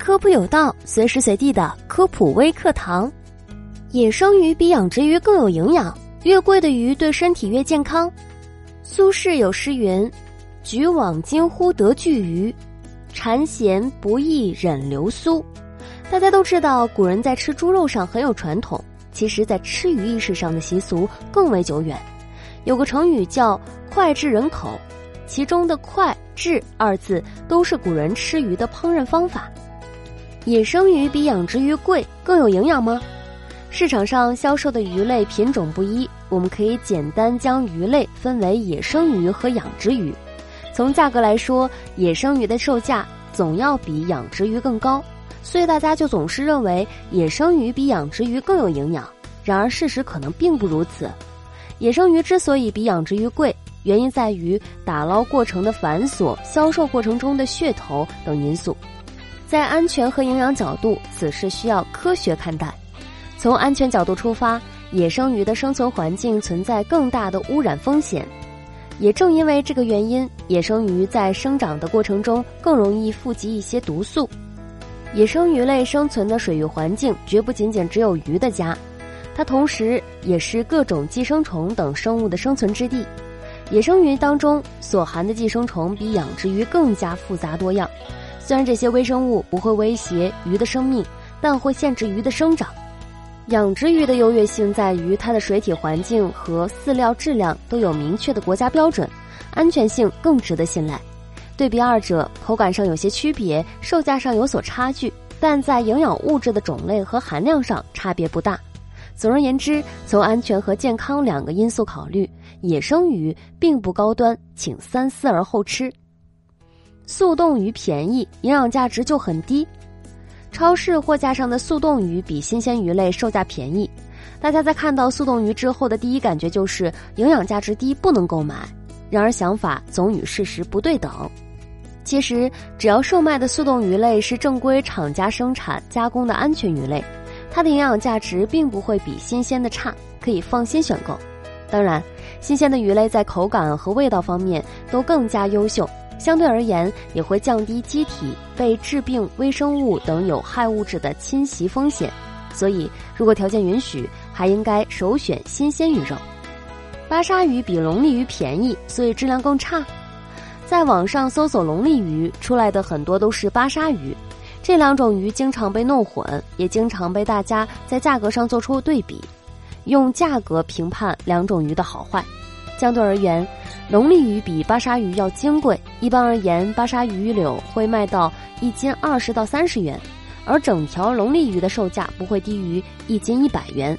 科普有道，随时随地的科普微课堂。野生鱼比养殖鱼更有营养，越贵的鱼对身体越健康。苏轼有诗云：“举网惊呼得巨鱼，馋涎不易忍流苏。”大家都知道，古人在吃猪肉上很有传统，其实，在吃鱼意识上的习俗更为久远。有个成语叫“脍炙人口”，其中的“脍”“炙”二字都是古人吃鱼的烹饪方法。野生鱼比养殖鱼贵，更有营养吗？市场上销售的鱼类品种不一，我们可以简单将鱼类分为野生鱼和养殖鱼。从价格来说，野生鱼的售价总要比养殖鱼更高，所以大家就总是认为野生鱼比养殖鱼更有营养。然而事实可能并不如此。野生鱼之所以比养殖鱼贵，原因在于打捞过程的繁琐、销售过程中的噱头等因素。在安全和营养角度，此事需要科学看待。从安全角度出发，野生鱼的生存环境存在更大的污染风险。也正因为这个原因，野生鱼在生长的过程中更容易富集一些毒素。野生鱼类生存的水域环境绝不仅仅只有鱼的家，它同时也是各种寄生虫等生物的生存之地。野生鱼当中所含的寄生虫比养殖鱼更加复杂多样。虽然这些微生物不会威胁鱼的生命，但会限制鱼的生长。养殖鱼的优越性在于它的水体环境和饲料质量都有明确的国家标准，安全性更值得信赖。对比二者，口感上有些区别，售价上有所差距，但在营养物质的种类和含量上差别不大。总而言之，从安全和健康两个因素考虑，野生鱼并不高端，请三思而后吃。速冻鱼便宜，营养价值就很低。超市货架上的速冻鱼比新鲜鱼类售价便宜，大家在看到速冻鱼之后的第一感觉就是营养价值低，不能购买。然而想法总与事实不对等。其实，只要售卖的速冻鱼类是正规厂家生产加工的安全鱼类，它的营养价值并不会比新鲜的差，可以放心选购。当然，新鲜的鱼类在口感和味道方面都更加优秀。相对而言，也会降低机体被致病微生物等有害物质的侵袭风险，所以如果条件允许，还应该首选新鲜鱼肉。巴沙鱼比龙利鱼便宜，所以质量更差。在网上搜索龙利鱼，出来的很多都是巴沙鱼，这两种鱼经常被弄混，也经常被大家在价格上做出对比，用价格评判两种鱼的好坏。相对而言，龙利鱼比巴沙鱼要金贵。一般而言，巴沙鱼柳会卖到一斤二十到三十元，而整条龙利鱼的售价不会低于一斤一百元。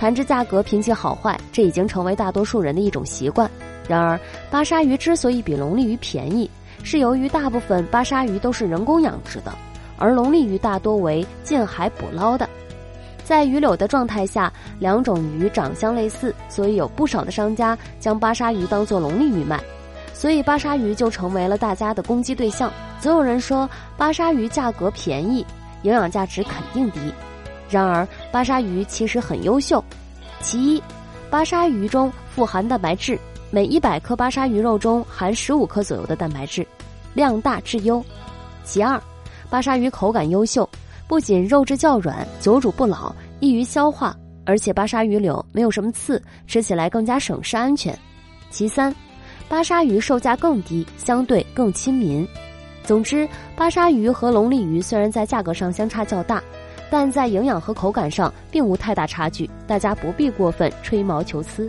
谈之价格评其好坏，这已经成为大多数人的一种习惯。然而，巴沙鱼之所以比龙利鱼便宜，是由于大部分巴沙鱼都是人工养殖的，而龙利鱼大多为近海捕捞的。在鱼柳的状态下，两种鱼长相类似，所以有不少的商家将巴沙鱼当做龙利鱼卖，所以巴沙鱼就成为了大家的攻击对象。总有人说巴沙鱼价格便宜，营养价值肯定低。然而，巴沙鱼其实很优秀。其一，巴沙鱼中富含蛋白质，每一百克巴沙鱼肉中含十五克左右的蛋白质，量大质优。其二，巴沙鱼口感优秀。不仅肉质较软，久煮不老，易于消化，而且巴沙鱼柳没有什么刺，吃起来更加省事安全。其三，巴沙鱼售价更低，相对更亲民。总之，巴沙鱼和龙利鱼虽然在价格上相差较大，但在营养和口感上并无太大差距，大家不必过分吹毛求疵。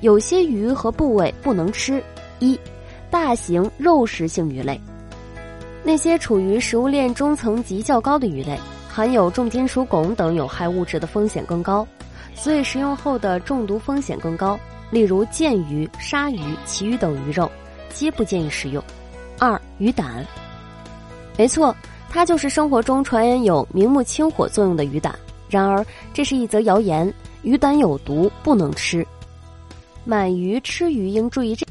有些鱼和部位不能吃：一，大型肉食性鱼类。那些处于食物链中层级较高的鱼类，含有重金属汞等有害物质的风险更高，所以食用后的中毒风险更高。例如剑鱼、鲨鱼、旗鱼等鱼肉，皆不建议食用。二、鱼胆，没错，它就是生活中传言有明目清火作用的鱼胆。然而，这是一则谣言，鱼胆有毒，不能吃。满鱼吃鱼应注意这。